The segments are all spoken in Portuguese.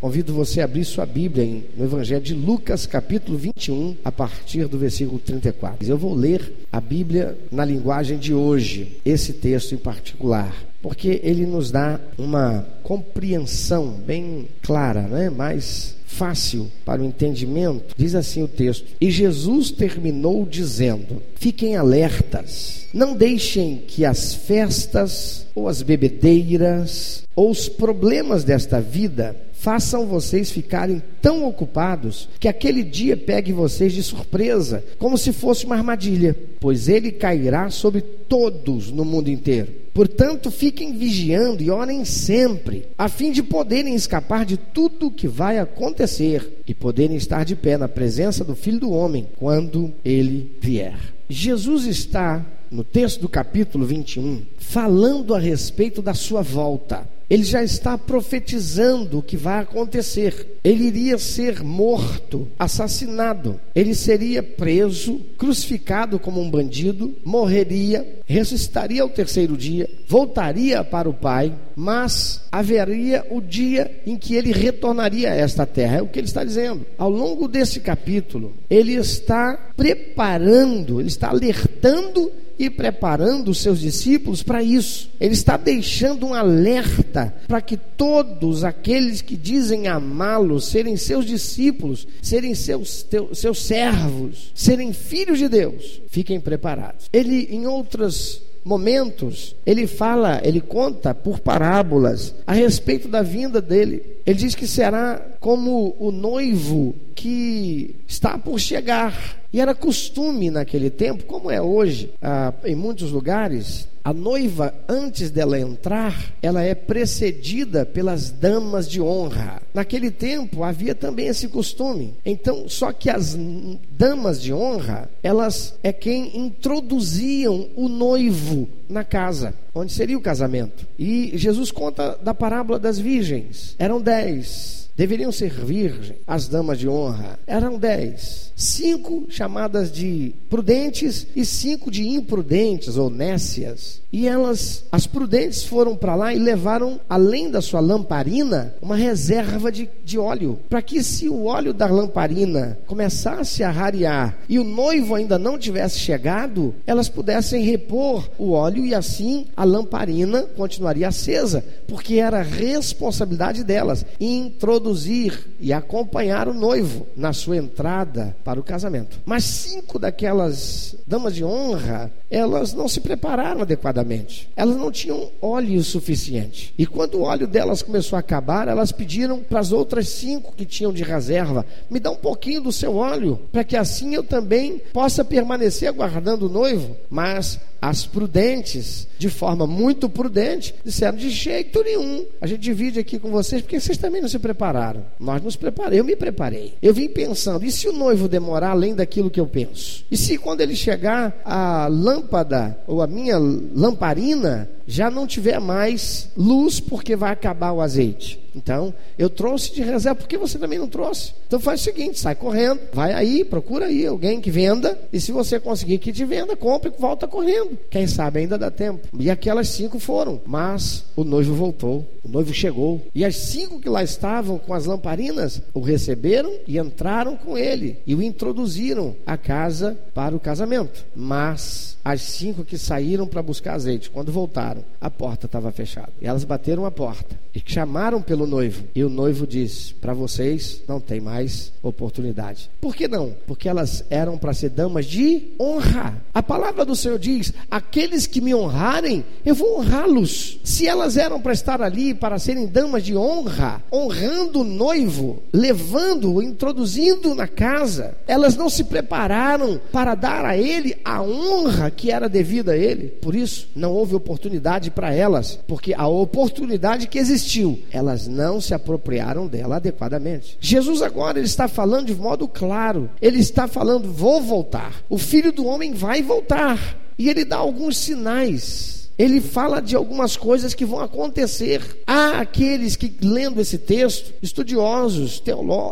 Convido você a abrir sua Bíblia no Evangelho de Lucas, capítulo 21, a partir do versículo 34. Eu vou ler a Bíblia na linguagem de hoje, esse texto em particular, porque ele nos dá uma compreensão bem clara, né? mais fácil para o entendimento. Diz assim o texto: E Jesus terminou dizendo: Fiquem alertas, não deixem que as festas, ou as bebedeiras, ou os problemas desta vida façam vocês ficarem tão ocupados que aquele dia pegue vocês de surpresa, como se fosse uma armadilha, pois ele cairá sobre todos no mundo inteiro. Portanto, fiquem vigiando e orem sempre, a fim de poderem escapar de tudo o que vai acontecer e poderem estar de pé na presença do Filho do Homem quando ele vier. Jesus está, no texto do capítulo 21, falando a respeito da sua volta ele já está profetizando o que vai acontecer. Ele iria ser morto, assassinado. Ele seria preso, crucificado como um bandido, morreria, ressuscitaria ao terceiro dia, voltaria para o Pai, mas haveria o dia em que ele retornaria a esta terra. É o que ele está dizendo. Ao longo desse capítulo, ele está preparando, ele está alertando e preparando os seus discípulos para isso. Ele está deixando um alerta para que todos aqueles que dizem amá-lo, serem seus discípulos, serem seus, seus servos, serem filhos de Deus, fiquem preparados. Ele, em outras momentos, ele fala, ele conta por parábolas a respeito da vinda dele. Ele diz que será como o noivo que está por chegar. E era costume naquele tempo, como é hoje, ah, em muitos lugares, a noiva, antes dela entrar, ela é precedida pelas damas de honra. Naquele tempo havia também esse costume. Então, só que as damas de honra, elas é quem introduziam o noivo na casa, onde seria o casamento. E Jesus conta da parábola das virgens. Eram dez 10 deveriam ser virgens, as damas de honra. Eram dez. Cinco chamadas de prudentes e cinco de imprudentes ou nécias. E elas, as prudentes, foram para lá e levaram, além da sua lamparina, uma reserva de, de óleo. Para que, se o óleo da lamparina começasse a rarear e o noivo ainda não tivesse chegado, elas pudessem repor o óleo e assim a lamparina continuaria acesa, porque era responsabilidade delas introduzir e acompanhar o noivo na sua entrada para o casamento. Mas cinco daquelas damas de honra, elas não se prepararam adequadamente. Elas não tinham óleo suficiente. E quando o óleo delas começou a acabar, elas pediram para as outras cinco que tinham de reserva: me dá um pouquinho do seu óleo, para que assim eu também possa permanecer aguardando o noivo. Mas as prudentes, de forma muito prudente, disseram: de jeito nenhum. A gente divide aqui com vocês porque vocês também não se prepararam. Nós nos preparamos, eu me preparei. Eu vim pensando: e se o noivo demorar além daquilo que eu penso? E se quando ele chegar, a lâmpada ou a minha lamparina já não tiver mais luz porque vai acabar o azeite. Então, eu trouxe de reserva, porque você também não trouxe? Então faz o seguinte, sai correndo, vai aí, procura aí alguém que venda, e se você conseguir que te venda, compre e volta correndo. Quem sabe ainda dá tempo. E aquelas cinco foram, mas o noivo voltou, o noivo chegou. E as cinco que lá estavam com as lamparinas, o receberam e entraram com ele, e o introduziram à casa para o casamento. Mas as cinco que saíram para buscar azeite, quando voltaram, a porta estava fechada. E elas bateram a porta e chamaram pelo noivo. E o noivo disse: Para vocês não tem mais oportunidade. Por que não? Porque elas eram para ser damas de honra. A palavra do Senhor diz: Aqueles que me honrarem, eu vou honrá-los. Se elas eram para estar ali para serem damas de honra, honrando o noivo, levando-o, introduzindo na casa, elas não se prepararam para dar a ele a honra que era devida a ele. Por isso, não houve oportunidade para elas, porque a oportunidade que existiu, elas não se apropriaram dela adequadamente. Jesus agora ele está falando de modo claro. Ele está falando: vou voltar. O filho do homem vai voltar. E ele dá alguns sinais ele fala de algumas coisas que vão acontecer. Há aqueles que, lendo esse texto, estudiosos,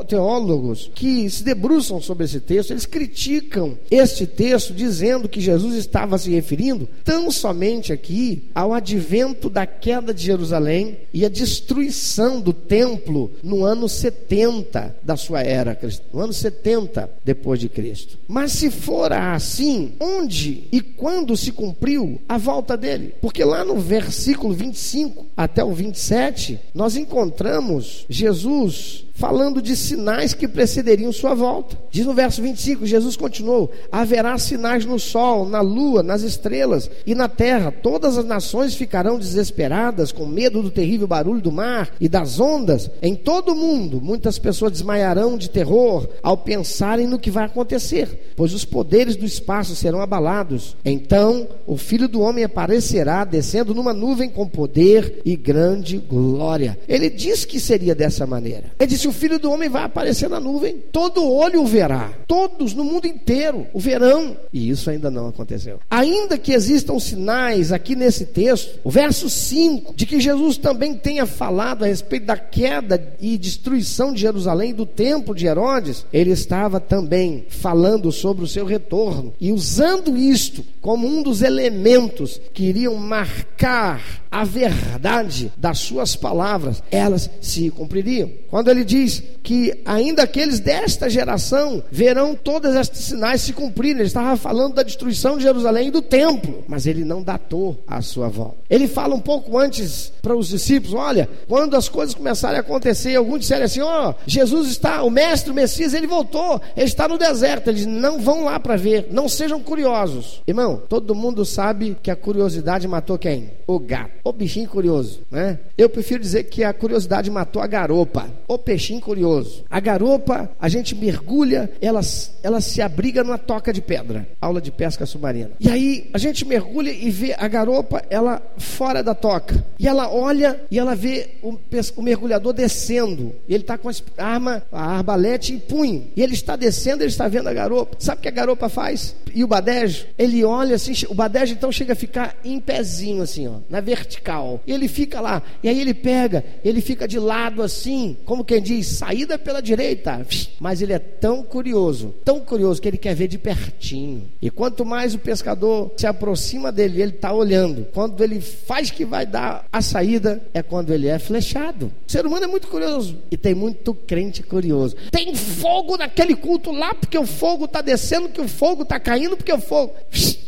teólogos, que se debruçam sobre esse texto, eles criticam este texto, dizendo que Jesus estava se referindo tão somente aqui ao advento da queda de Jerusalém e a destruição do templo no ano 70 da sua era, no ano 70 depois de Cristo. Mas se for assim, onde e quando se cumpriu a volta dele? Porque lá no versículo 25 até o 27, nós encontramos Jesus falando de sinais que precederiam sua volta. Diz no verso 25: Jesus continuou: Haverá sinais no sol, na lua, nas estrelas e na terra. Todas as nações ficarão desesperadas, com medo do terrível barulho do mar e das ondas. Em todo o mundo, muitas pessoas desmaiarão de terror ao pensarem no que vai acontecer, pois os poderes do espaço serão abalados. Então o filho do homem aparecerá descendo numa nuvem com poder e grande glória. Ele diz que seria dessa maneira. Ele disse: o filho do homem vai aparecer na nuvem, todo olho o verá, todos no mundo inteiro o verão. E isso ainda não aconteceu. Ainda que existam sinais aqui nesse texto, o verso 5, de que Jesus também tenha falado a respeito da queda e destruição de Jerusalém, do templo de Herodes, ele estava também falando sobre o seu retorno e usando isto como um dos elementos que iriam marcar a verdade das suas palavras, elas se cumpririam. Quando ele diz que ainda aqueles desta geração verão todos estes sinais se cumprirem, ele estava falando da destruição de Jerusalém e do templo, mas ele não datou a sua volta. Ele fala um pouco antes para os discípulos: olha, quando as coisas começarem a acontecer, alguns disseram assim: ó, oh, Jesus está, o mestre, o Messias, ele voltou, ele está no deserto. Eles não vão lá para ver, não sejam curiosos. Irmão, todo mundo sabe que a curiosidade matou quem? O gato, o bichinho curioso, né? Eu prefiro dizer que a curiosidade matou a garopa, o peixinho curioso. A garopa, a gente mergulha, ela, ela se abriga numa toca de pedra, aula de pesca submarina. E aí a gente mergulha e vê a garopa, ela fora da toca. E ela olha e ela vê o, o mergulhador descendo. E ele está com a arma, a arbalete e punho. E ele está descendo, ele está vendo a garopa. Sabe o que a garopa faz? E o badejo? Ele olha assim, o badejo então chega a ficar em pezinho assim, ó, na vertical. E ele fica lá. E aí ele pega, ele fica de lado assim, como quem diz, saída pela direita. Mas ele é tão curioso, tão curioso que ele quer ver de pertinho. E quanto mais o pescador se aproxima dele, ele está olhando. Quando ele faz que vai dar a saída, é quando ele é flechado. O ser humano é muito curioso e tem muito crente curioso. Tem fogo naquele culto lá porque o fogo está descendo, que o fogo está caindo porque o fogo.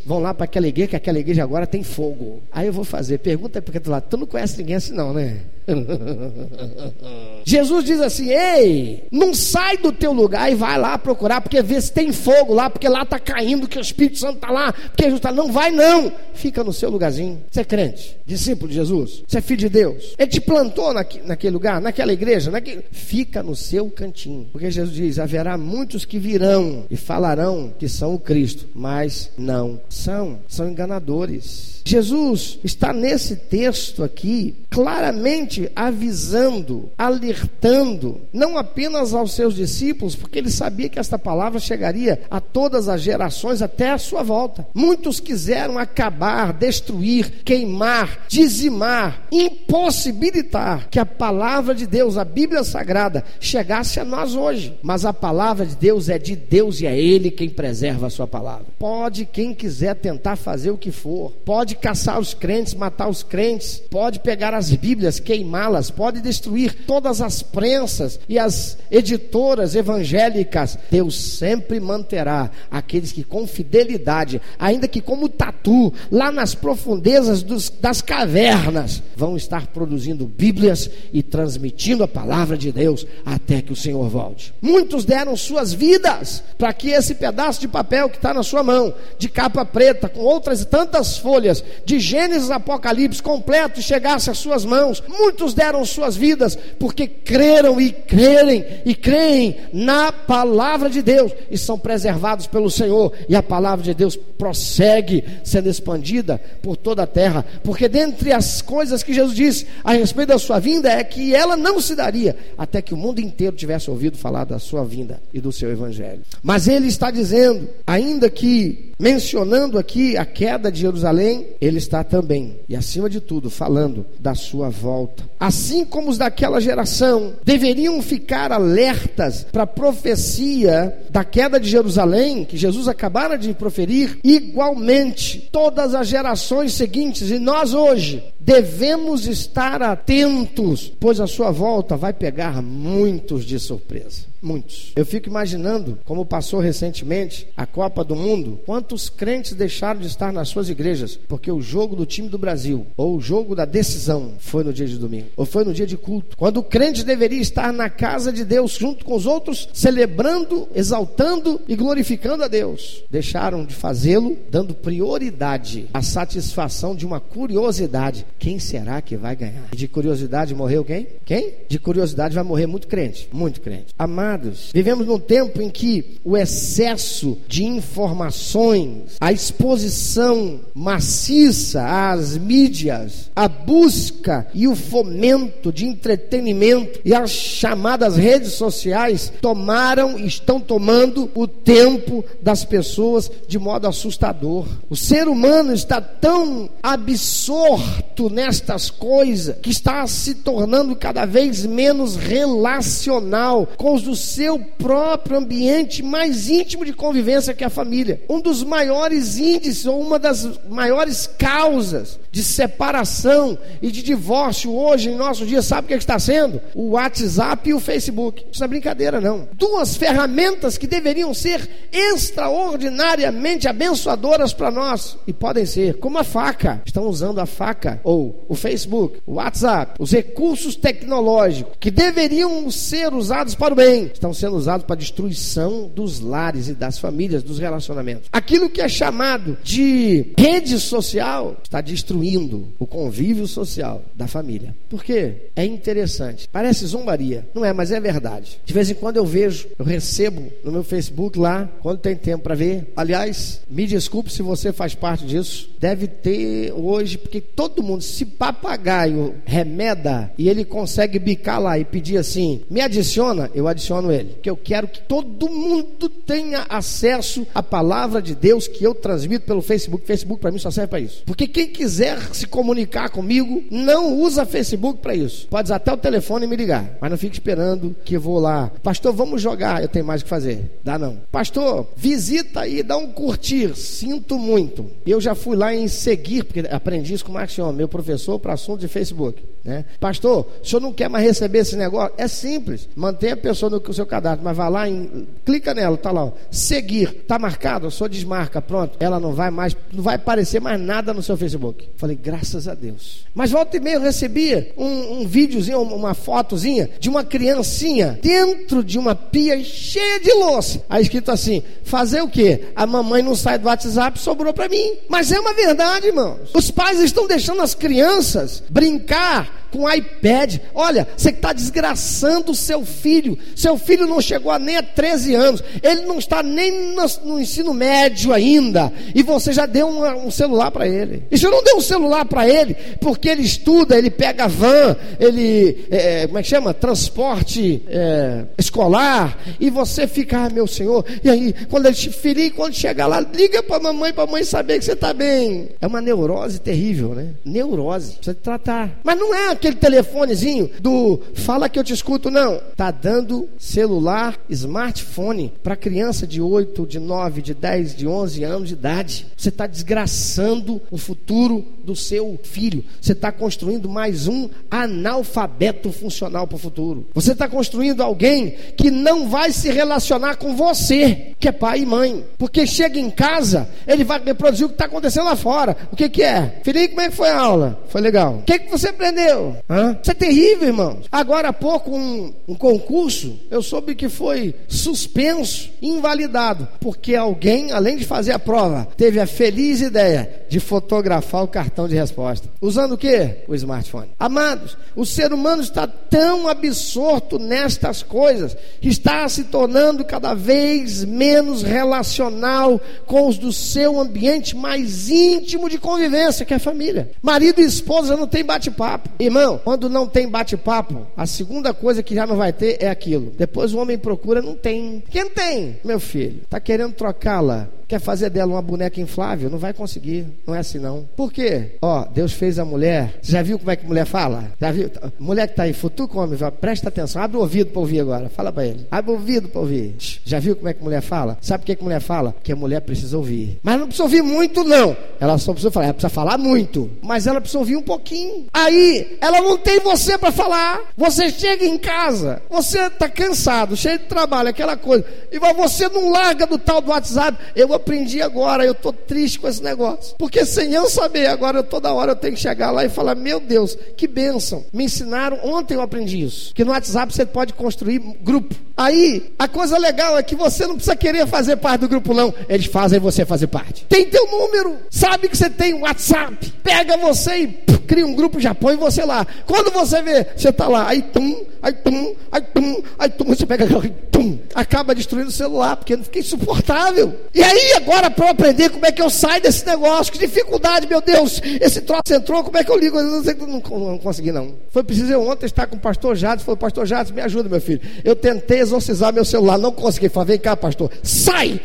Vão lá para aquela igreja, que aquela igreja agora tem fogo. Aí eu vou fazer, pergunta porque tu lá, tu não conhece ninguém assim não, né? Jesus diz assim: Ei, não sai do teu lugar e vai lá procurar, porque vê se tem fogo lá, porque lá está caindo, que o Espírito Santo está lá, porque Jesus está. Não vai, não. Fica no seu lugarzinho. Você é crente, discípulo de Jesus, você é filho de Deus. Ele te plantou naque, naquele lugar, naquela igreja, naquele... fica no seu cantinho. Porque Jesus diz: haverá muitos que virão e falarão que são o Cristo, mas não são, são enganadores. Jesus está nesse texto aqui claramente avisando, alertando, não apenas aos seus discípulos, porque ele sabia que esta palavra chegaria a todas as gerações até a sua volta. Muitos quiseram acabar, destruir, queimar, dizimar, impossibilitar que a palavra de Deus, a Bíblia Sagrada, chegasse a nós hoje. Mas a palavra de Deus é de Deus e é Ele quem preserva a sua palavra. Pode quem quiser tentar fazer o que for, pode caçar os crentes, matar os crentes, pode pegar as Bíblias, queimá-las, pode destruir todas as prensas e as editoras evangélicas. Deus sempre manterá aqueles que com fidelidade, ainda que como tatu, lá nas profundezas dos, das cavernas, vão estar produzindo Bíblias e transmitindo a palavra de Deus até que o Senhor volte. Muitos deram suas vidas para que esse pedaço de papel que está na sua mão, de capa preta, com outras tantas folhas, de Gênesis Apocalipse completo chegasse às suas mãos. Muitos deram suas vidas porque creram e crerem e creem na palavra de Deus e são preservados pelo Senhor. E a palavra de Deus prossegue sendo expandida por toda a terra, porque dentre as coisas que Jesus disse a respeito da sua vinda é que ela não se daria até que o mundo inteiro tivesse ouvido falar da sua vinda e do seu evangelho. Mas ele está dizendo, ainda que mencionando aqui a queda de Jerusalém, ele está também, e acima de tudo, falando da sua volta. Assim como os daquela geração deveriam ficar alertas para a profecia da queda de Jerusalém, que Jesus acabara de proferir, igualmente todas as gerações seguintes, e nós hoje, devemos estar atentos, pois a sua volta vai pegar muitos de surpresa. Muitos. Eu fico imaginando como passou recentemente a Copa do Mundo, quantos crentes deixaram de estar nas suas igrejas porque o jogo do time do Brasil ou o jogo da decisão foi no dia de domingo ou foi no dia de culto. Quando o crente deveria estar na casa de Deus junto com os outros, celebrando, exaltando e glorificando a Deus, deixaram de fazê-lo, dando prioridade à satisfação de uma curiosidade. Quem será que vai ganhar? E de curiosidade morreu quem? Quem? De curiosidade vai morrer muito crente, muito crente. Amado vivemos num tempo em que o excesso de informações, a exposição maciça às mídias, a busca e o fomento de entretenimento e as chamadas redes sociais tomaram estão tomando o tempo das pessoas de modo assustador. O ser humano está tão absorto nestas coisas que está se tornando cada vez menos relacional com os seu próprio ambiente mais íntimo de convivência que é a família. Um dos maiores índices, ou uma das maiores causas de separação e de divórcio hoje em nosso dia, sabe o que está sendo? O WhatsApp e o Facebook. Isso é brincadeira, não. Duas ferramentas que deveriam ser extraordinariamente abençoadoras para nós e podem ser, como a faca. Estão usando a faca ou o Facebook, o WhatsApp, os recursos tecnológicos que deveriam ser usados para o bem, estão sendo usados para destruição dos lares e das famílias, dos relacionamentos. Aquilo que é chamado de rede social está destruindo o convívio social da família. Por quê? É interessante. Parece zombaria. Não é, mas é verdade. De vez em quando eu vejo, eu recebo no meu Facebook lá, quando tem tempo para ver. Aliás, me desculpe se você faz parte disso. Deve ter hoje, porque todo mundo, se papagaio remeda e ele consegue bicar lá e pedir assim, me adiciona, eu adiciono ele. Porque eu quero que todo mundo tenha acesso à palavra de Deus que eu transmito pelo Facebook. Facebook para mim só serve para isso. Porque quem quiser quiser se comunicar comigo, não usa Facebook para isso. Pode usar até o telefone e me ligar, mas não fique esperando que eu vou lá. Pastor, vamos jogar. Eu tenho mais o que fazer. Dá não. Pastor, visita aí, dá um curtir. Sinto muito. Eu já fui lá em seguir, porque aprendi isso com o Marcos meu professor para assunto de Facebook. Né? Pastor, o senhor não quer mais receber esse negócio? É simples. Mantenha a pessoa no seu cadastro, mas vá lá e clica nela, tá lá, ó, seguir, tá marcado, sua desmarca, pronto. Ela não vai mais, não vai aparecer mais nada no seu Facebook. Falei, graças a Deus. Mas volta e meia eu recebia um, um videozinho, uma fotozinha de uma criancinha dentro de uma pia cheia de louça. Aí escrito assim: fazer o quê? A mamãe não sai do WhatsApp, sobrou para mim. Mas é uma verdade, irmãos. Os pais estão deixando as crianças brincar com iPad. Olha, você está desgraçando o seu filho. Seu filho não chegou a nem a 13 anos. Ele não está nem no, no ensino médio ainda. E você já deu um, um celular para ele. E você não deu um celular para ele porque ele estuda, ele pega van, ele, é, como é que chama? Transporte é, escolar. E você fica, ah, meu senhor. E aí, quando ele te ferir, quando chegar lá, liga para a mamãe, para a mãe saber que você está bem. É uma neurose terrível, né? Neurose. Precisa tratar. Mas não é aquele telefonezinho do fala que eu te escuto, não. Tá dando celular, smartphone para criança de 8, de 9, de 10, de 11 anos de idade. Você está desgraçando o futuro do seu filho. Você está construindo mais um analfabeto funcional para o futuro. Você está construindo alguém que não vai se relacionar com você, que é pai e mãe. Porque chega em casa, ele vai reproduzir o que está acontecendo lá fora. O que, que é? Filhinho, como é que foi a aula? Foi legal. O que, que você aprendeu? Hã? Isso é terrível, irmãos. Agora há pouco, um, um concurso, eu soube que foi suspenso, invalidado, porque alguém, além de fazer a prova, teve a feliz ideia de fotografar o cartão de resposta. Usando o que? O smartphone. Amados, o ser humano está tão absorto nestas coisas que está se tornando cada vez menos relacional com os do seu ambiente mais íntimo de convivência, que é a família. Marido e esposa não tem bate-papo. Irmão, quando não tem bate-papo, a segunda coisa que já não vai ter é aquilo. Depois o homem procura, não tem. Quem tem? Meu filho, tá querendo trocá-la quer fazer dela uma boneca inflável, não vai conseguir. Não é assim não. Por quê? Ó, Deus fez a mulher. Você já viu como é que mulher fala? Já viu? Mulher que está aí, futuca o homem, presta atenção, abre o ouvido para ouvir agora. Fala para ele. Abre o ouvido para ouvir. Já viu como é que mulher fala? Sabe por que, que mulher fala? Que a mulher precisa ouvir. Mas não precisa ouvir muito, não. Ela só precisa falar, ela precisa falar muito. Mas ela precisa ouvir um pouquinho. Aí, ela não tem você para falar. Você chega em casa, você está cansado, cheio de trabalho, aquela coisa. E você não larga do tal do WhatsApp. Eu aprendi agora, eu estou triste com esse negócio. Porque sem eu saber, agora toda hora eu tenho que chegar lá e falar: Meu Deus, que bênção. Me ensinaram, ontem eu aprendi isso. Que no WhatsApp você pode construir grupo. Aí, a coisa legal é que você não precisa querer fazer parte do grupo, não. Eles fazem você fazer parte. Tem teu número, sabe que você tem um WhatsApp. Pega você e cria um grupo, já põe você lá. Quando você vê, você está lá, aí tum, aí tum, aí tum, aí tum, você pega tum, acaba destruindo o celular, porque não fica insuportável. E aí, agora, para eu aprender como é que eu saio desse negócio, que dificuldade, meu Deus, esse troço entrou, como é que eu ligo? Eu não, sei, não, não consegui, não. Foi preciso eu ontem estar com o pastor Jades, falou, pastor Jades, me ajuda, meu filho. Eu tentei exorcizar meu celular, não consegui. Falei, vem cá, pastor, sai!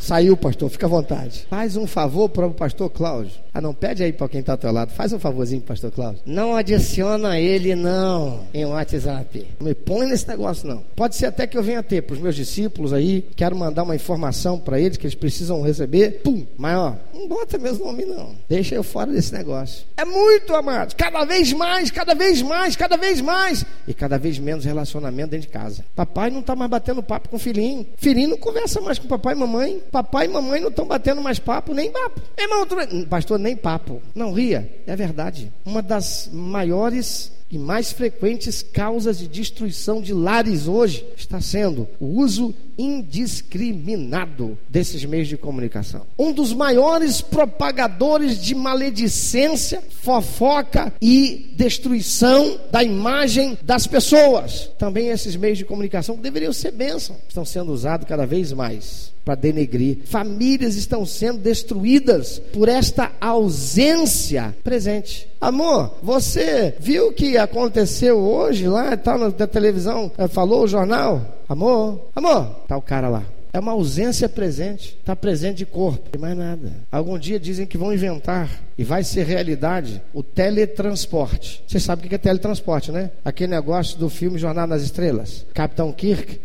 Saiu, pastor, fica à vontade. Faz um favor para o pastor Cláudio. Ah, não, pede aí para quem está ao teu lado. Faz um favorzinho, pastor Cláudio. Não adiciona ele, não, em WhatsApp. Não me põe nesse negócio, não. Pode ser até que eu venha ter para os meus discípulos aí, quero mandar uma informação para eles que eles precisam receber. Pum! Mas, ó, não bota meus nomes, não. Deixa eu fora desse negócio. É muito, amados. Cada vez mais, cada vez mais, cada vez mais. E cada vez menos relacionamento dentro de casa. Papai não está mais batendo papo com o filhinho. Filhinho não conversa mais com papai e mamãe. Papai e mamãe não estão batendo mais papo, nem papo. Irmão, pastor, nem papo. Não ria. É verdade. Uma das maiores e mais frequentes causas de destruição de lares hoje está sendo o uso indiscriminado desses meios de comunicação. Um dos maiores propagadores de maledicência, fofoca e destruição da imagem das pessoas. Também esses meios de comunicação que deveriam ser bênção, estão sendo usados cada vez mais para denegrir. Famílias estão sendo destruídas por esta ausência presente. Amor, você viu o que aconteceu hoje lá, tá na televisão, eh, falou o jornal? Amor, amor, tá o cara lá. É uma ausência presente, está presente de corpo, e mais nada. Algum dia dizem que vão inventar e vai ser realidade o teletransporte. Você sabe o que é teletransporte, né? Aquele negócio do filme Jornada nas Estrelas. Capitão Kirk,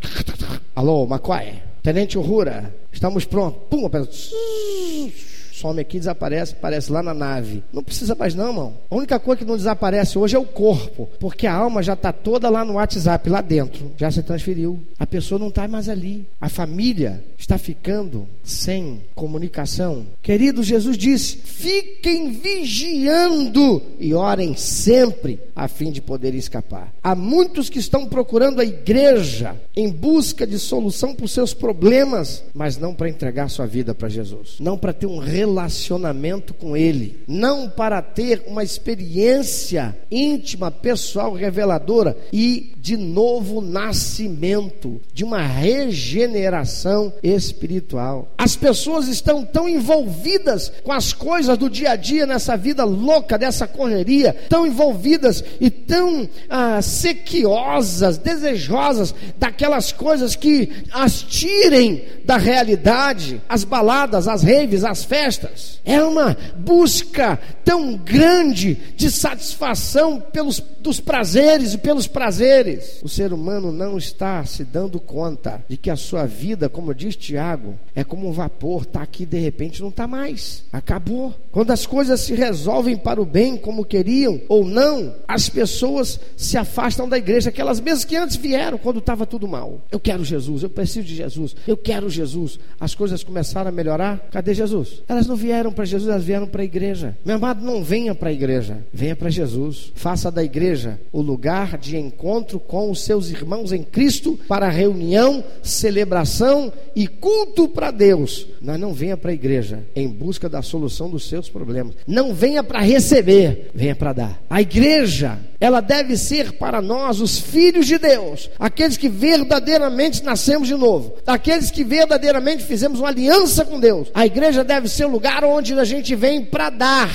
alô, McCoy, Tenente Uhura, estamos prontos. Pum, some aqui, desaparece, aparece lá na nave. Não precisa mais não, irmão. A única coisa que não desaparece hoje é o corpo, porque a alma já está toda lá no WhatsApp, lá dentro. Já se transferiu. A pessoa não está mais ali. A família está ficando sem comunicação. Querido, Jesus disse: fiquem vigiando e orem sempre a fim de poder escapar. Há muitos que estão procurando a igreja em busca de solução para os seus problemas, mas não para entregar sua vida para Jesus, não para ter um relacionamento relacionamento com Ele, não para ter uma experiência íntima, pessoal, reveladora e de novo nascimento, de uma regeneração espiritual. As pessoas estão tão envolvidas com as coisas do dia a dia nessa vida louca, dessa correria, tão envolvidas e tão ah, sequiosas, desejosas daquelas coisas que as tirem da realidade, as baladas, as raves, as festas festas. É uma busca tão grande de satisfação pelos dos prazeres e pelos prazeres. O ser humano não está se dando conta de que a sua vida, como diz Tiago, é como um vapor, está aqui de repente não está mais. Acabou. Quando as coisas se resolvem para o bem como queriam ou não, as pessoas se afastam da igreja, aquelas mesmas que antes vieram quando estava tudo mal. Eu quero Jesus, eu preciso de Jesus, eu quero Jesus. As coisas começaram a melhorar. Cadê Jesus? Elas não vieram para Jesus, elas vieram para a igreja. Meu amado, não venha para a igreja, venha para Jesus. Faça da igreja o lugar de encontro com os seus irmãos em Cristo para reunião, celebração e culto para Deus. Mas não venha para a igreja em busca da solução dos seus problemas. Não venha para receber, venha para dar. A igreja, ela deve ser para nós os filhos de Deus, aqueles que verdadeiramente nascemos de novo, aqueles que verdadeiramente fizemos uma aliança com Deus. A igreja deve ser o lugar onde a gente vem para dar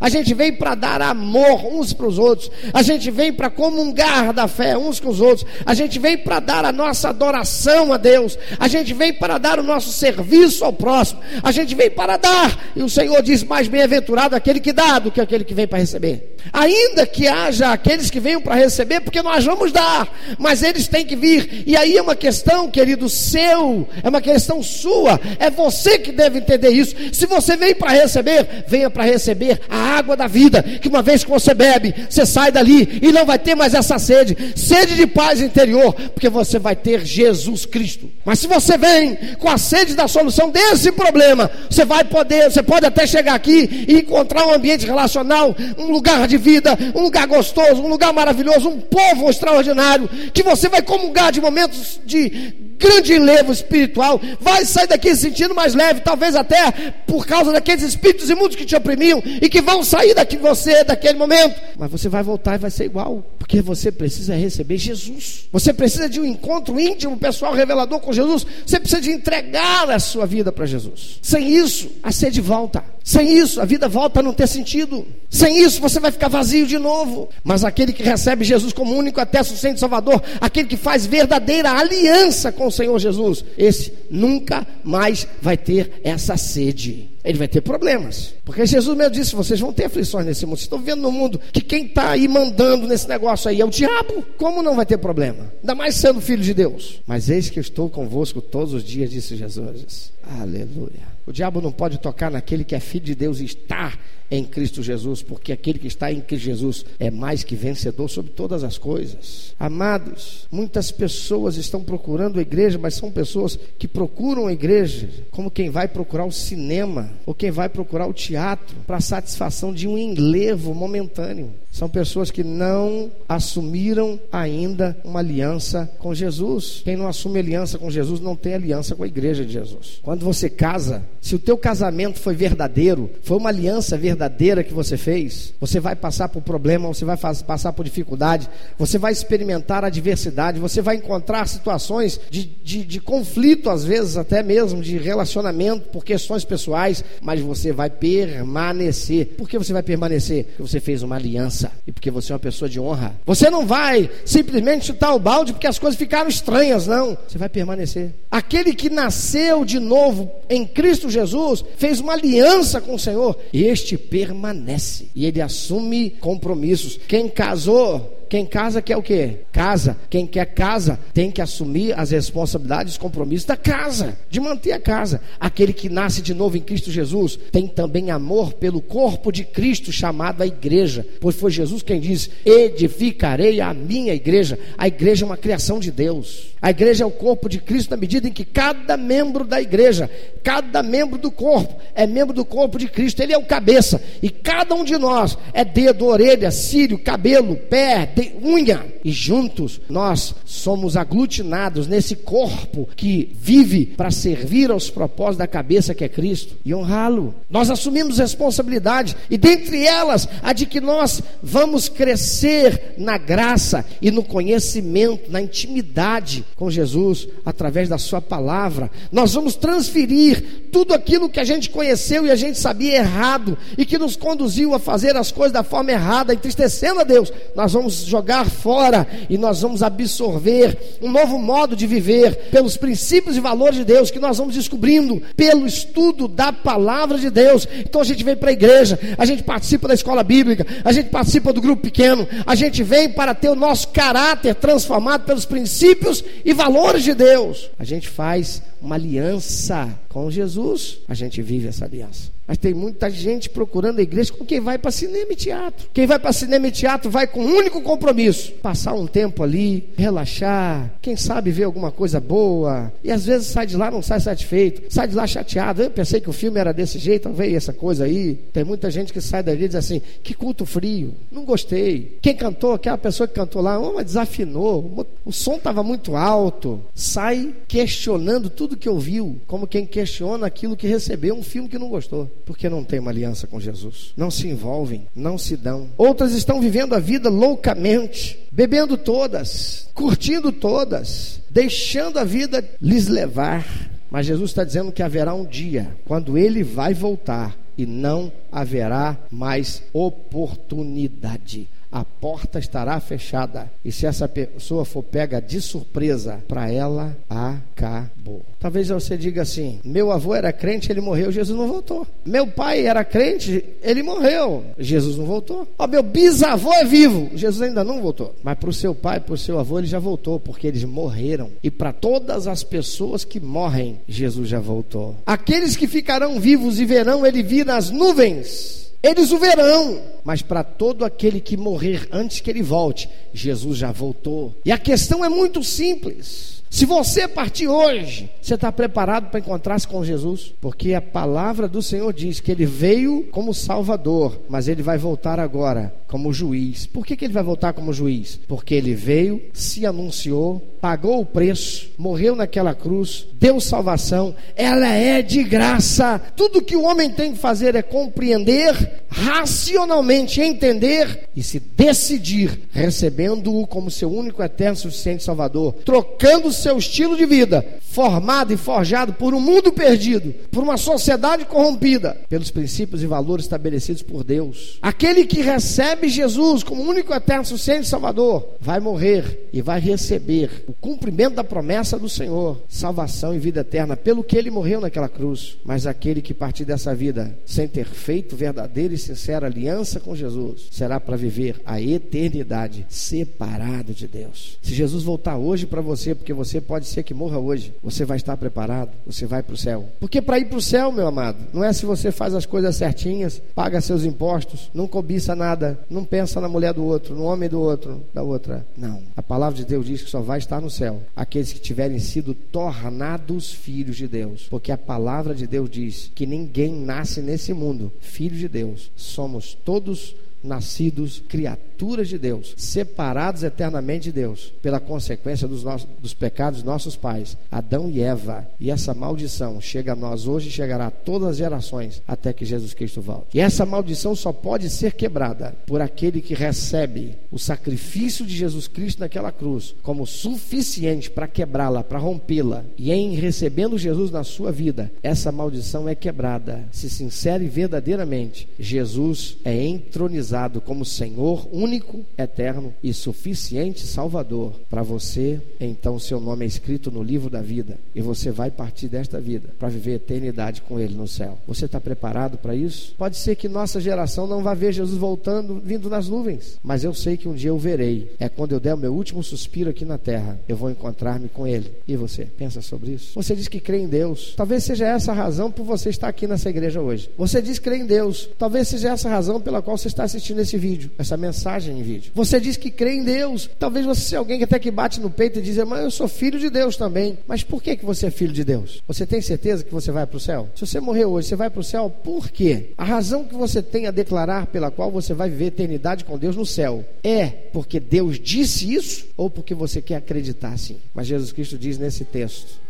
A gente vem para dar amor uns para os outros. A gente vem para comungar da fé uns com os outros. A gente vem para dar a nossa adoração a Deus. A gente vem para dar o nosso serviço ao próximo. A gente vem para dar. E o Senhor diz: mais bem-aventurado aquele que dá do que aquele que vem para receber. Ainda que haja aqueles que venham para receber, porque nós vamos dar, mas eles têm que vir. E aí é uma questão, querido, seu, é uma questão sua. É você que deve entender isso. Se você vem para receber, venha para receber a água da vida, que uma vez que você bebe, você sai dali e não vai ter mais essa sede, sede de paz interior, porque você vai ter Jesus Cristo. Mas se você vem com a sede da solução desse problema, você vai poder, você pode até chegar aqui e encontrar um ambiente relacional, um lugar de vida, um lugar gostoso, um lugar maravilhoso, um povo extraordinário, que você vai comungar de momentos de grande enlevo espiritual, vai sair daqui se sentindo mais leve, talvez até por causa daqueles espíritos imundos que te oprimiam e que vão sair daqui você daquele momento. Mas você vai voltar e vai ser igual, porque você precisa receber Jesus. Você precisa de um encontro íntimo, pessoal, revelador com Jesus. Você precisa de entregar a sua vida para Jesus. Sem isso, a sede volta. Sem isso, a vida volta a não ter sentido. Sem isso, você vai ficar vazio de novo. Mas aquele que recebe Jesus como único até suficiente Salvador, aquele que faz verdadeira aliança com Senhor Jesus, esse nunca mais vai ter essa sede. Ele vai ter problemas. Porque Jesus mesmo disse: vocês vão ter aflições nesse mundo. Vocês estão vendo no mundo que quem está aí mandando nesse negócio aí é o diabo. Como não vai ter problema? Ainda mais sendo filho de Deus. Mas eis que eu estou convosco todos os dias, disse Jesus. Aleluia. O diabo não pode tocar naquele que é filho de Deus e está em Cristo Jesus, porque aquele que está em Cristo Jesus é mais que vencedor sobre todas as coisas. Amados, muitas pessoas estão procurando a igreja, mas são pessoas que procuram a igreja como quem vai procurar o cinema ou quem vai procurar o teatro para satisfação de um enlevo momentâneo. São pessoas que não assumiram ainda uma aliança com Jesus. Quem não assume aliança com Jesus não tem aliança com a igreja de Jesus. Quando você casa, se o teu casamento foi verdadeiro, foi uma aliança verdadeira que você fez, você vai passar por problema, você vai passar por dificuldade, você vai experimentar adversidade, você vai encontrar situações de, de, de conflito, às vezes até mesmo de relacionamento por questões pessoais, mas você vai permanecer. Por que você vai permanecer? Porque você fez uma aliança e porque você é uma pessoa de honra. Você não vai simplesmente chutar o balde porque as coisas ficaram estranhas, não. Você vai permanecer. Aquele que nasceu de novo em Cristo Jesus fez uma aliança com o Senhor, este permanece e ele assume compromissos. Quem casou quem casa quer o quê? Casa. Quem quer casa tem que assumir as responsabilidades compromissos da casa, de manter a casa. Aquele que nasce de novo em Cristo Jesus tem também amor pelo corpo de Cristo chamado a igreja, pois foi Jesus quem disse: Edificarei a minha igreja. A igreja é uma criação de Deus. A igreja é o corpo de Cristo na medida em que cada membro da igreja, cada membro do corpo é membro do corpo de Cristo. Ele é o cabeça e cada um de nós é dedo, orelha, cílio, cabelo, pé, unha, e juntos nós somos aglutinados nesse corpo que vive para servir aos propósitos da cabeça que é Cristo e honrá-lo. Nós assumimos responsabilidade, e dentre elas, a de que nós vamos crescer na graça e no conhecimento, na intimidade com Jesus, através da Sua palavra. Nós vamos transferir tudo aquilo que a gente conheceu e a gente sabia errado e que nos conduziu a fazer as coisas da forma errada, entristecendo a Deus. Nós vamos jogar fora e nós vamos absorver um novo modo de viver pelos princípios e valores de Deus que nós vamos descobrindo pelo estudo da palavra de Deus. Então a gente vem para a igreja, a gente participa da escola bíblica, a gente participa do grupo pequeno, a gente vem para ter o nosso caráter transformado pelos princípios e valores de Deus. A gente faz uma aliança com Jesus, a gente vive essa aliança. Mas tem muita gente procurando a igreja com quem vai para cinema e teatro. Quem vai para cinema e teatro vai com um único compromisso: passar um tempo ali, relaxar, quem sabe ver alguma coisa boa. E às vezes sai de lá não sai satisfeito, sai de lá chateado. Eu pensei que o filme era desse jeito, veio essa coisa aí. Tem muita gente que sai dali e diz assim: que culto frio, não gostei. Quem cantou, aquela pessoa que cantou lá, oh, desafinou, o som estava muito alto. Sai questionando tudo que ouviu, como quem questiona aquilo que recebeu, um filme que não gostou porque não tem uma aliança com Jesus. Não se envolvem, não se dão. Outras estão vivendo a vida loucamente, bebendo todas, curtindo todas, deixando a vida lhes levar. Mas Jesus está dizendo que haverá um dia quando ele vai voltar e não haverá mais oportunidade a porta estará fechada. E se essa pessoa for pega de surpresa, para ela acabou. Talvez você diga assim: meu avô era crente, ele morreu, Jesus não voltou. Meu pai era crente, ele morreu, Jesus não voltou. Ó, meu bisavô é vivo, Jesus ainda não voltou. Mas para o seu pai, para o seu avô, ele já voltou, porque eles morreram. E para todas as pessoas que morrem, Jesus já voltou. Aqueles que ficarão vivos e verão ele vir nas nuvens eles o verão, mas para todo aquele que morrer antes que ele volte, Jesus já voltou. E a questão é muito simples. Se você partir hoje, você está preparado para encontrar-se com Jesus? Porque a palavra do Senhor diz que ele veio como Salvador, mas ele vai voltar agora como juiz. Por que, que ele vai voltar como juiz? Porque ele veio, se anunciou, pagou o preço, morreu naquela cruz, deu salvação, ela é de graça. Tudo que o homem tem que fazer é compreender, racionalmente entender e se decidir, recebendo-o como seu único eterno suficiente Salvador, trocando seu estilo de vida, formado e forjado por um mundo perdido, por uma sociedade corrompida, pelos princípios e valores estabelecidos por Deus. Aquele que recebe Jesus como único eterno suficiente Salvador, vai morrer e vai receber o cumprimento da promessa do Senhor, salvação e vida eterna, pelo que ele morreu naquela cruz. Mas aquele que partir dessa vida sem ter feito verdadeira e sincera aliança com Jesus, será para viver a eternidade separado de Deus. Se Jesus voltar hoje para você, porque você pode ser que morra hoje, você vai estar preparado, você vai para o céu. Porque para ir para o céu, meu amado, não é se você faz as coisas certinhas, paga seus impostos, não cobiça nada, não pensa na mulher do outro, no homem do outro, da outra. Não. A palavra de Deus diz que só vai estar no céu aqueles que tiverem sido tornados filhos de Deus. Porque a palavra de Deus diz que ninguém nasce nesse mundo filho de Deus. Somos todos nascidos criaturas de Deus, separados eternamente de Deus, pela consequência dos, nossos, dos pecados dos nossos pais, Adão e Eva. E essa maldição chega a nós hoje e chegará a todas as gerações até que Jesus Cristo volte. E essa maldição só pode ser quebrada por aquele que recebe o sacrifício de Jesus Cristo naquela cruz como suficiente para quebrá-la, para rompê-la. E em recebendo Jesus na sua vida, essa maldição é quebrada. Se sincere verdadeiramente, Jesus é entronizado como Senhor único, eterno e suficiente Salvador para você, então seu nome é escrito no livro da vida e você vai partir desta vida para viver eternidade com Ele no céu. Você está preparado para isso? Pode ser que nossa geração não vá ver Jesus voltando, vindo nas nuvens, mas eu sei que um dia eu verei. É quando eu der o meu último suspiro aqui na terra, eu vou encontrar-me com Ele. E você, pensa sobre isso? Você diz que crê em Deus. Talvez seja essa a razão por você estar aqui nessa igreja hoje. Você diz que crê em Deus. Talvez seja essa a razão pela qual você está assistindo assistindo esse vídeo, essa mensagem em vídeo. Você diz que crê em Deus. Talvez você seja alguém que até que bate no peito e diz, mas eu sou filho de Deus também. Mas por que, que você é filho de Deus? Você tem certeza que você vai para o céu? Se você morrer hoje, você vai para o céu por quê? A razão que você tem a declarar pela qual você vai viver eternidade com Deus no céu é porque Deus disse isso ou porque você quer acreditar assim? Mas Jesus Cristo diz nesse texto,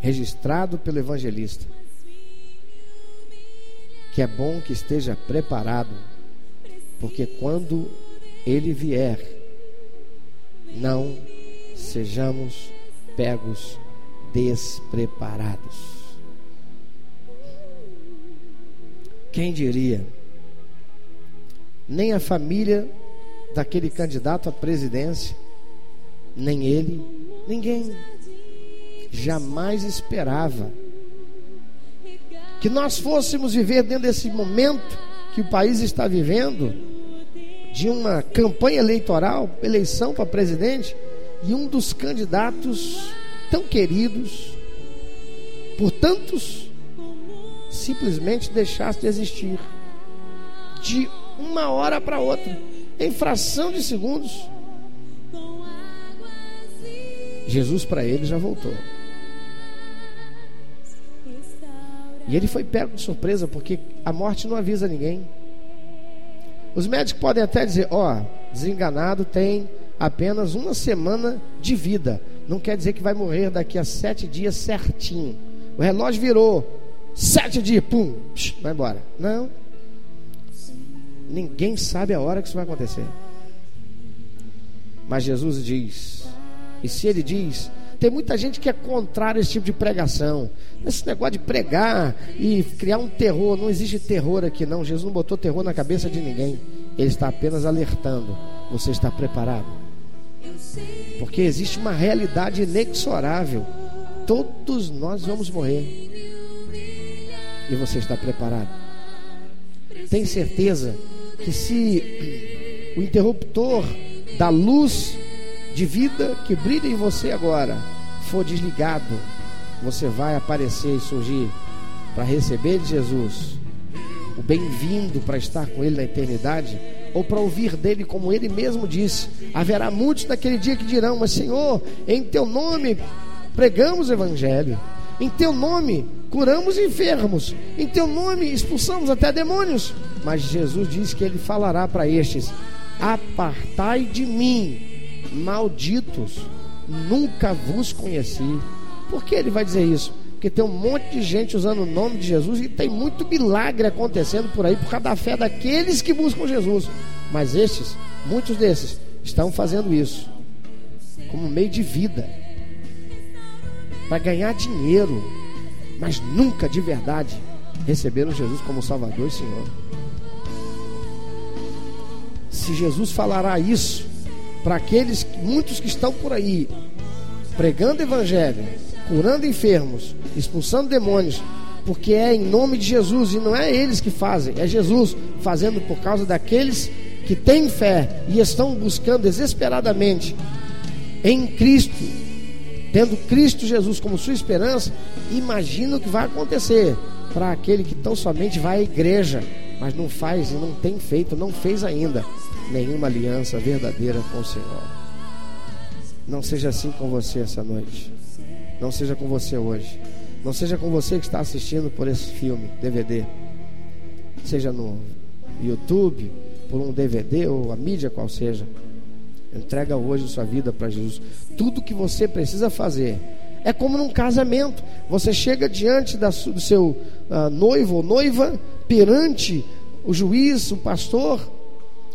registrado pelo evangelista, que é bom que esteja preparado, porque quando ele vier, não sejamos pegos despreparados. Quem diria? Nem a família daquele candidato à presidência, nem ele, ninguém jamais esperava que nós fôssemos viver dentro desse momento que o país está vivendo, de uma campanha eleitoral, eleição para presidente, e um dos candidatos tão queridos por tantos simplesmente deixasse de existir de uma hora para outra, em fração de segundos. Jesus para ele já voltou. E ele foi pego de surpresa porque a morte não avisa ninguém. Os médicos podem até dizer: ó, oh, desenganado tem apenas uma semana de vida. Não quer dizer que vai morrer daqui a sete dias certinho. O relógio virou sete dias, pum, psh, vai embora. Não. Ninguém sabe a hora que isso vai acontecer. Mas Jesus diz, e se ele diz, tem muita gente que é contrária a esse tipo de pregação. Esse negócio de pregar e criar um terror, não existe terror aqui não. Jesus não botou terror na cabeça de ninguém. Ele está apenas alertando. Você está preparado? Porque existe uma realidade inexorável. Todos nós vamos morrer. E você está preparado? Tem certeza que se o interruptor da luz de vida que brilha em você agora for desligado, você vai aparecer e surgir para receber de Jesus o bem-vindo para estar com Ele na eternidade, ou para ouvir dele, como Ele mesmo disse: haverá muitos naquele dia que dirão: Mas Senhor, em Teu nome pregamos o Evangelho, em Teu nome curamos enfermos, em Teu nome expulsamos até demônios. Mas Jesus diz que Ele falará para estes: Apartai de mim, malditos, nunca vos conheci. Por que Ele vai dizer isso? Porque tem um monte de gente usando o nome de Jesus e tem muito milagre acontecendo por aí por causa da fé daqueles que buscam Jesus. Mas estes, muitos desses, estão fazendo isso como meio de vida para ganhar dinheiro, mas nunca de verdade receberam Jesus como Salvador e Senhor. Se Jesus falará isso para aqueles muitos que estão por aí pregando evangelho, curando enfermos, expulsando demônios, porque é em nome de Jesus e não é eles que fazem, é Jesus fazendo por causa daqueles que têm fé e estão buscando desesperadamente em Cristo, tendo Cristo Jesus como sua esperança. Imagina o que vai acontecer para aquele que tão somente vai à igreja, mas não faz e não tem feito, não fez ainda nenhuma aliança verdadeira com o Senhor. Não seja assim com você essa noite. Não seja com você hoje. Não seja com você que está assistindo por esse filme, DVD. Seja no YouTube, por um DVD ou a mídia qual seja. Entrega hoje sua vida para Jesus. Tudo que você precisa fazer é como num casamento. Você chega diante da, do seu uh, noivo ou noiva, perante o juiz, o pastor,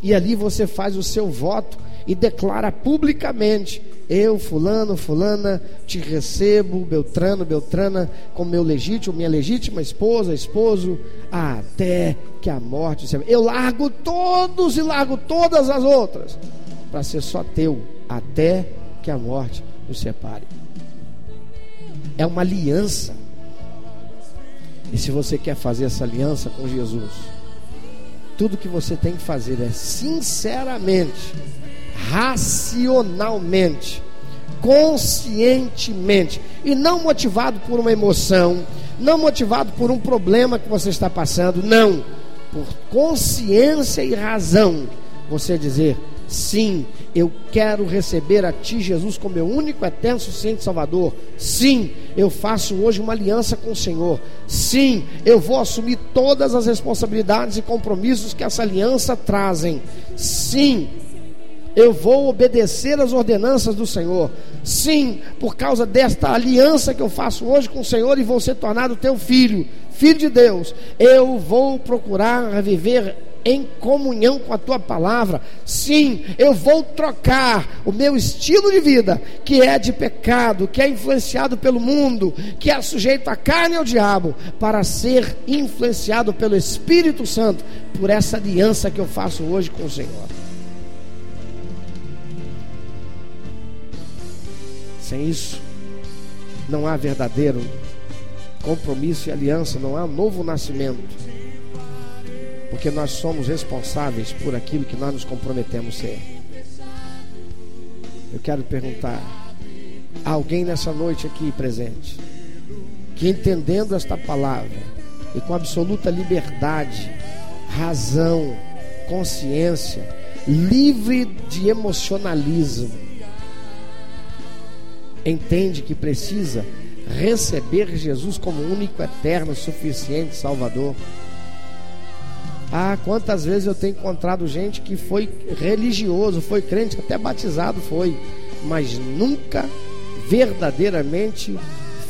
e ali você faz o seu voto e declara publicamente: Eu, Fulano, Fulana, te recebo, Beltrano, Beltrana, como meu legítimo, minha legítima esposa, esposo, até que a morte. Eu largo todos e largo todas as outras, para ser só teu, até que a morte nos separe. É uma aliança. E se você quer fazer essa aliança com Jesus, tudo que você tem que fazer é sinceramente racionalmente, conscientemente e não motivado por uma emoção, não motivado por um problema que você está passando, não, por consciência e razão, você dizer: sim, eu quero receber a Ti, Jesus, como meu único, eterno, suficiente Salvador. Sim, eu faço hoje uma aliança com o Senhor. Sim, eu vou assumir todas as responsabilidades e compromissos que essa aliança trazem. Sim, eu vou obedecer às ordenanças do Senhor. Sim, por causa desta aliança que eu faço hoje com o Senhor e vou ser tornado teu filho, filho de Deus. Eu vou procurar viver em comunhão com a tua palavra. Sim, eu vou trocar o meu estilo de vida, que é de pecado, que é influenciado pelo mundo, que é sujeito à carne e ao diabo, para ser influenciado pelo Espírito Santo, por essa aliança que eu faço hoje com o Senhor. Sem isso, não há verdadeiro compromisso e aliança, não há novo nascimento. Porque nós somos responsáveis por aquilo que nós nos comprometemos ser. Eu quero perguntar: há alguém nessa noite aqui presente que entendendo esta palavra e com absoluta liberdade, razão, consciência, livre de emocionalismo, entende que precisa receber Jesus como único, eterno, suficiente Salvador. Ah, quantas vezes eu tenho encontrado gente que foi religioso, foi crente, até batizado foi, mas nunca verdadeiramente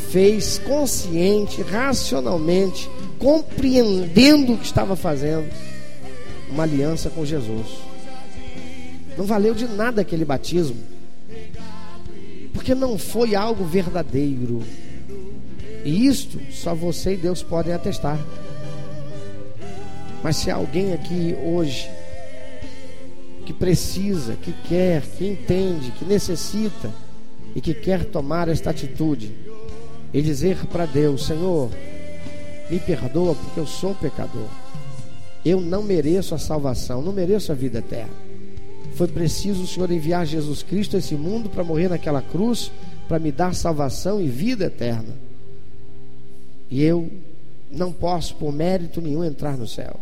fez consciente, racionalmente, compreendendo o que estava fazendo, uma aliança com Jesus. Não valeu de nada aquele batismo porque não foi algo verdadeiro. E isto só você e Deus podem atestar. Mas se alguém aqui hoje que precisa, que quer, que entende, que necessita e que quer tomar esta atitude e dizer para Deus: Senhor, me perdoa porque eu sou pecador. Eu não mereço a salvação, não mereço a vida eterna. Foi preciso o Senhor enviar Jesus Cristo a esse mundo para morrer naquela cruz, para me dar salvação e vida eterna. E eu não posso, por mérito nenhum, entrar no céu.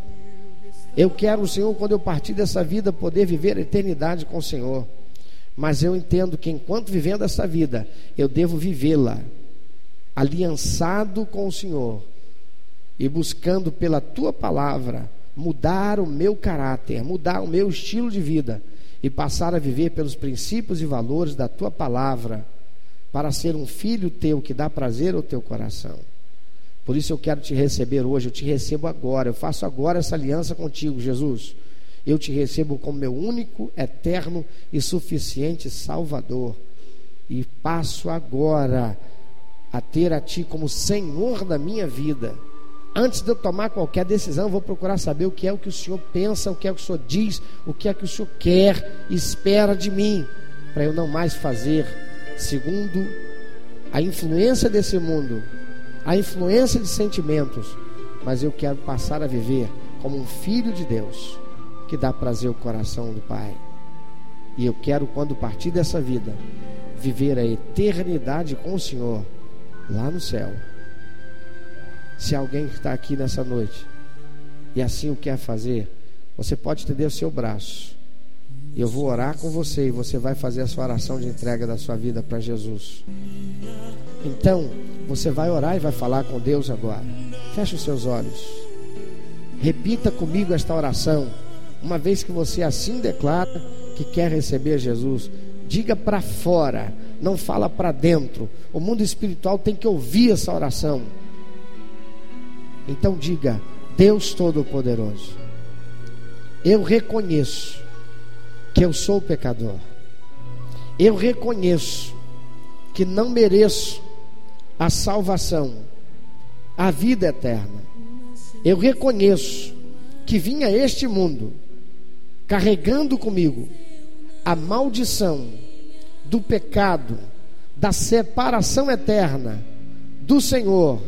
Eu quero, Senhor, quando eu partir dessa vida, poder viver a eternidade com o Senhor. Mas eu entendo que enquanto vivendo essa vida, eu devo vivê-la aliançado com o Senhor e buscando pela tua palavra mudar o meu caráter, mudar o meu estilo de vida e passar a viver pelos princípios e valores da tua palavra, para ser um filho teu que dá prazer ao teu coração. Por isso eu quero te receber hoje, eu te recebo agora, eu faço agora essa aliança contigo, Jesus. Eu te recebo como meu único, eterno e suficiente Salvador. E passo agora a ter a Ti como Senhor da minha vida. Antes de eu tomar qualquer decisão, vou procurar saber o que é o que o Senhor pensa, o que é o que o Senhor diz, o que é que o Senhor quer e espera de mim, para eu não mais fazer segundo a influência desse mundo, a influência de sentimentos, mas eu quero passar a viver como um filho de Deus, que dá prazer ao coração do Pai. E eu quero, quando partir dessa vida, viver a eternidade com o Senhor lá no céu. Se alguém está aqui nessa noite e assim o quer fazer, você pode estender o seu braço. Eu vou orar com você e você vai fazer a sua oração de entrega da sua vida para Jesus. Então, você vai orar e vai falar com Deus agora. Feche os seus olhos. Repita comigo esta oração. Uma vez que você assim declara que quer receber Jesus, diga para fora, não fala para dentro. O mundo espiritual tem que ouvir essa oração. Então diga: Deus Todo-Poderoso, eu reconheço que eu sou pecador. Eu reconheço que não mereço a salvação, a vida eterna. Eu reconheço que vim a este mundo carregando comigo a maldição do pecado, da separação eterna do Senhor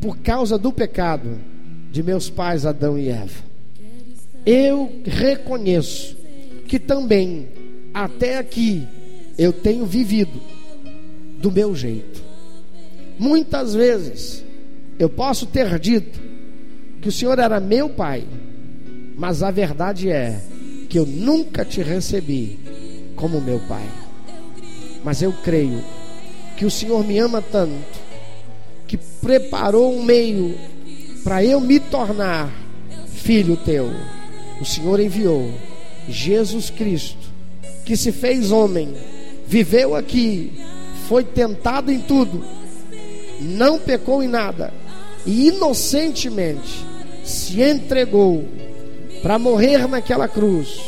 por causa do pecado de meus pais Adão e Eva. Eu reconheço que também até aqui eu tenho vivido do meu jeito. Muitas vezes eu posso ter dito que o Senhor era meu pai, mas a verdade é que eu nunca te recebi como meu pai. Mas eu creio que o Senhor me ama tanto, que preparou um meio para eu me tornar filho teu. O Senhor enviou Jesus Cristo, que se fez homem, viveu aqui, foi tentado em tudo, não pecou em nada, e inocentemente se entregou para morrer naquela cruz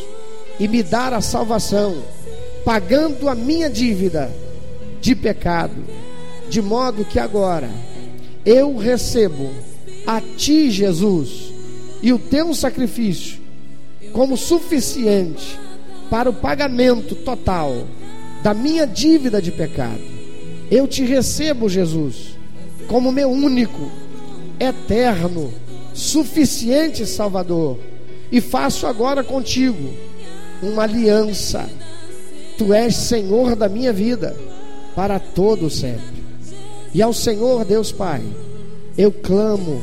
e me dar a salvação pagando a minha dívida de pecado, de modo que agora eu recebo a ti, Jesus, e o teu sacrifício como suficiente para o pagamento total da minha dívida de pecado. Eu te recebo, Jesus, como meu único, eterno, suficiente Salvador, e faço agora contigo uma aliança Tu és Senhor da minha vida para todo sempre. E ao Senhor Deus Pai, eu clamo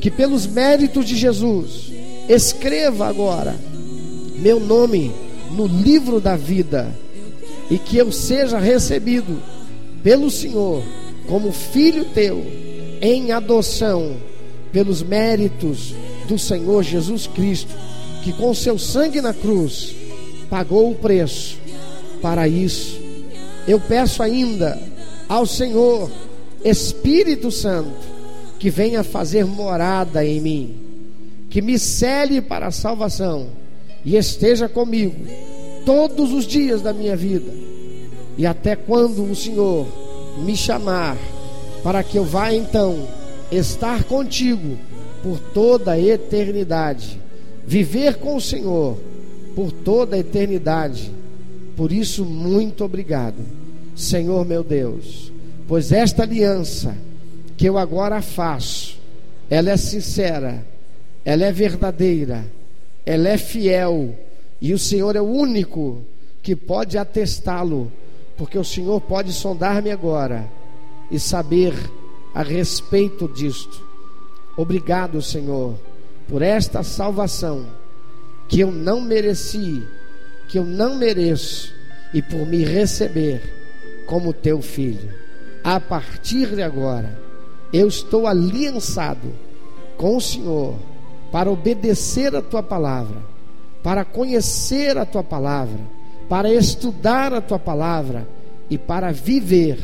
que pelos méritos de Jesus, escreva agora meu nome no livro da vida e que eu seja recebido pelo Senhor como filho teu em adoção pelos méritos do Senhor Jesus Cristo, que com seu sangue na cruz pagou o preço para isso. Eu peço ainda ao Senhor, Espírito Santo, que venha fazer morada em mim, que me cele para a salvação e esteja comigo todos os dias da minha vida, E até quando o Senhor me chamar, para que eu vá então estar contigo por toda a eternidade, viver com o Senhor por toda a eternidade. Por isso, muito obrigado, Senhor meu Deus, pois esta aliança que eu agora faço, ela é sincera, ela é verdadeira, ela é fiel, e o Senhor é o único que pode atestá-lo, porque o Senhor pode sondar-me agora e saber a respeito disto. Obrigado, Senhor, por esta salvação que eu não mereci, que eu não mereço, e por me receber como teu filho. A partir de agora, eu estou aliançado com o Senhor para obedecer a tua palavra, para conhecer a tua palavra, para estudar a tua palavra e para viver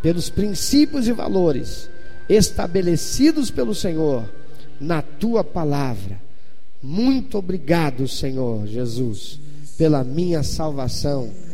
pelos princípios e valores estabelecidos pelo Senhor na tua palavra. Muito obrigado, Senhor Jesus, pela minha salvação